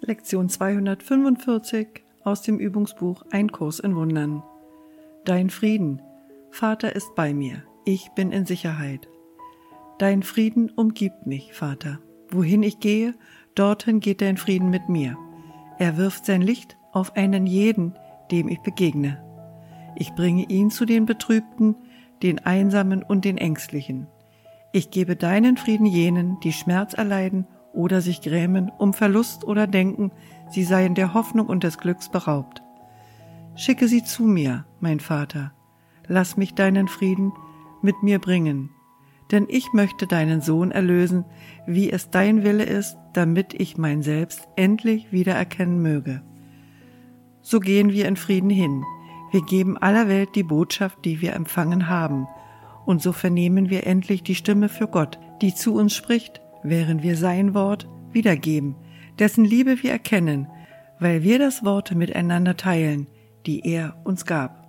Lektion 245 aus dem Übungsbuch Ein Kurs in Wundern. Dein Frieden, Vater ist bei mir, ich bin in Sicherheit. Dein Frieden umgibt mich, Vater. Wohin ich gehe, dorthin geht dein Frieden mit mir. Er wirft sein Licht auf einen jeden, dem ich begegne. Ich bringe ihn zu den Betrübten, den Einsamen und den Ängstlichen. Ich gebe deinen Frieden jenen, die Schmerz erleiden oder sich grämen um Verlust oder denken, sie seien der Hoffnung und des Glücks beraubt. Schicke sie zu mir, mein Vater, lass mich deinen Frieden mit mir bringen, denn ich möchte deinen Sohn erlösen, wie es dein Wille ist, damit ich mein Selbst endlich wiedererkennen möge. So gehen wir in Frieden hin, wir geben aller Welt die Botschaft, die wir empfangen haben, und so vernehmen wir endlich die Stimme für Gott, die zu uns spricht, während wir sein Wort wiedergeben, dessen Liebe wir erkennen, weil wir das Wort miteinander teilen, die er uns gab.